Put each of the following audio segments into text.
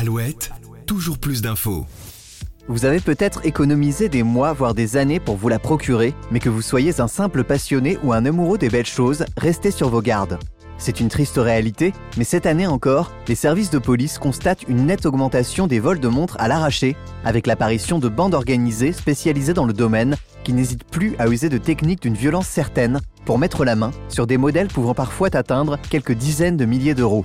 Alouette, toujours plus d'infos. Vous avez peut-être économisé des mois, voire des années pour vous la procurer, mais que vous soyez un simple passionné ou un amoureux des belles choses, restez sur vos gardes. C'est une triste réalité, mais cette année encore, les services de police constatent une nette augmentation des vols de montres à l'arraché, avec l'apparition de bandes organisées spécialisées dans le domaine, qui n'hésitent plus à user de techniques d'une violence certaine pour mettre la main sur des modèles pouvant parfois atteindre quelques dizaines de milliers d'euros.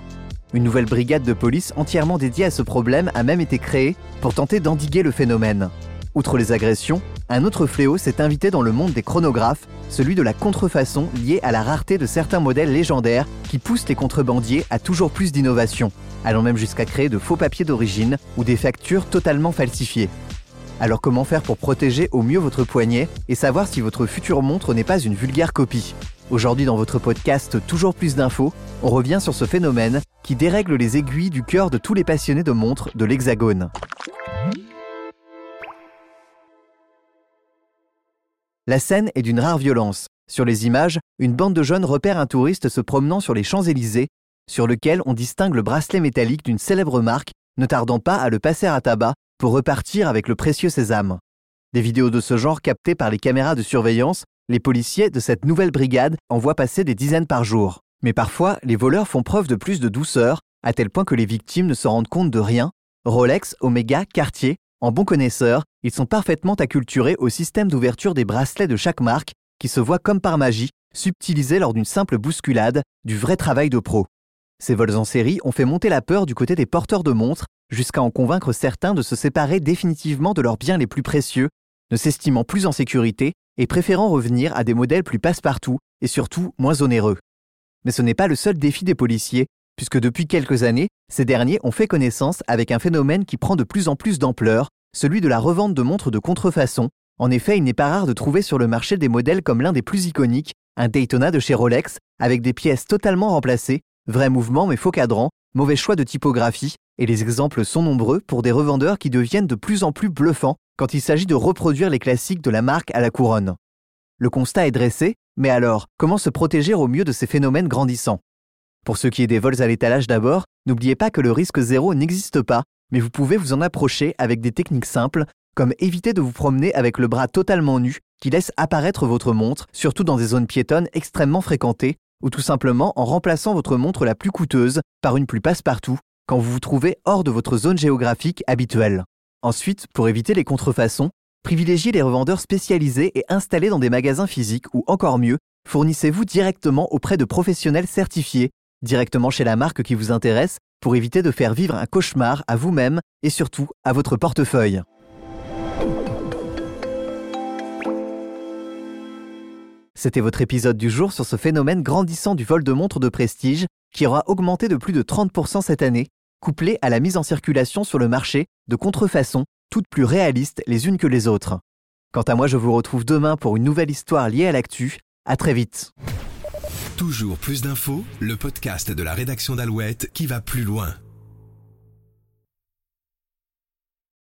Une nouvelle brigade de police entièrement dédiée à ce problème a même été créée pour tenter d'endiguer le phénomène. Outre les agressions, un autre fléau s'est invité dans le monde des chronographes, celui de la contrefaçon liée à la rareté de certains modèles légendaires qui poussent les contrebandiers à toujours plus d'innovation, allant même jusqu'à créer de faux papiers d'origine ou des factures totalement falsifiées. Alors comment faire pour protéger au mieux votre poignet et savoir si votre future montre n'est pas une vulgaire copie? Aujourd'hui dans votre podcast Toujours plus d'infos, on revient sur ce phénomène qui dérègle les aiguilles du cœur de tous les passionnés de montres de l'Hexagone. La scène est d'une rare violence. Sur les images, une bande de jeunes repère un touriste se promenant sur les Champs-Élysées, sur lequel on distingue le bracelet métallique d'une célèbre marque, ne tardant pas à le passer à tabac pour repartir avec le précieux sésame. Des vidéos de ce genre captées par les caméras de surveillance, les policiers de cette nouvelle brigade en voient passer des dizaines par jour. Mais parfois, les voleurs font preuve de plus de douceur, à tel point que les victimes ne se rendent compte de rien. Rolex, Omega, Cartier, en bons connaisseurs, ils sont parfaitement acculturés au système d'ouverture des bracelets de chaque marque, qui se voit comme par magie, subtilisé lors d'une simple bousculade, du vrai travail de pro. Ces vols en série ont fait monter la peur du côté des porteurs de montres, jusqu'à en convaincre certains de se séparer définitivement de leurs biens les plus précieux, ne s'estimant plus en sécurité et préférant revenir à des modèles plus passe-partout et surtout moins onéreux. Mais ce n'est pas le seul défi des policiers, puisque depuis quelques années, ces derniers ont fait connaissance avec un phénomène qui prend de plus en plus d'ampleur, celui de la revente de montres de contrefaçon. En effet, il n'est pas rare de trouver sur le marché des modèles comme l'un des plus iconiques, un Daytona de chez Rolex, avec des pièces totalement remplacées, vrai mouvement mais faux cadran, mauvais choix de typographie, et les exemples sont nombreux pour des revendeurs qui deviennent de plus en plus bluffants quand il s'agit de reproduire les classiques de la marque à la couronne. Le constat est dressé, mais alors, comment se protéger au mieux de ces phénomènes grandissants? Pour ce qui est des vols à l'étalage d'abord, n'oubliez pas que le risque zéro n'existe pas, mais vous pouvez vous en approcher avec des techniques simples, comme éviter de vous promener avec le bras totalement nu qui laisse apparaître votre montre, surtout dans des zones piétonnes extrêmement fréquentées, ou tout simplement en remplaçant votre montre la plus coûteuse par une plus passe-partout quand vous vous trouvez hors de votre zone géographique habituelle. Ensuite, pour éviter les contrefaçons, privilégiez les revendeurs spécialisés et installés dans des magasins physiques ou encore mieux, fournissez-vous directement auprès de professionnels certifiés, directement chez la marque qui vous intéresse, pour éviter de faire vivre un cauchemar à vous-même et surtout à votre portefeuille. C'était votre épisode du jour sur ce phénomène grandissant du vol de montres de prestige qui aura augmenté de plus de 30% cette année, couplé à la mise en circulation sur le marché de contrefaçons toutes plus réalistes les unes que les autres. Quant à moi, je vous retrouve demain pour une nouvelle histoire liée à l'actu. À très vite. Toujours plus d'infos, le podcast de la rédaction d'Alouette qui va plus loin.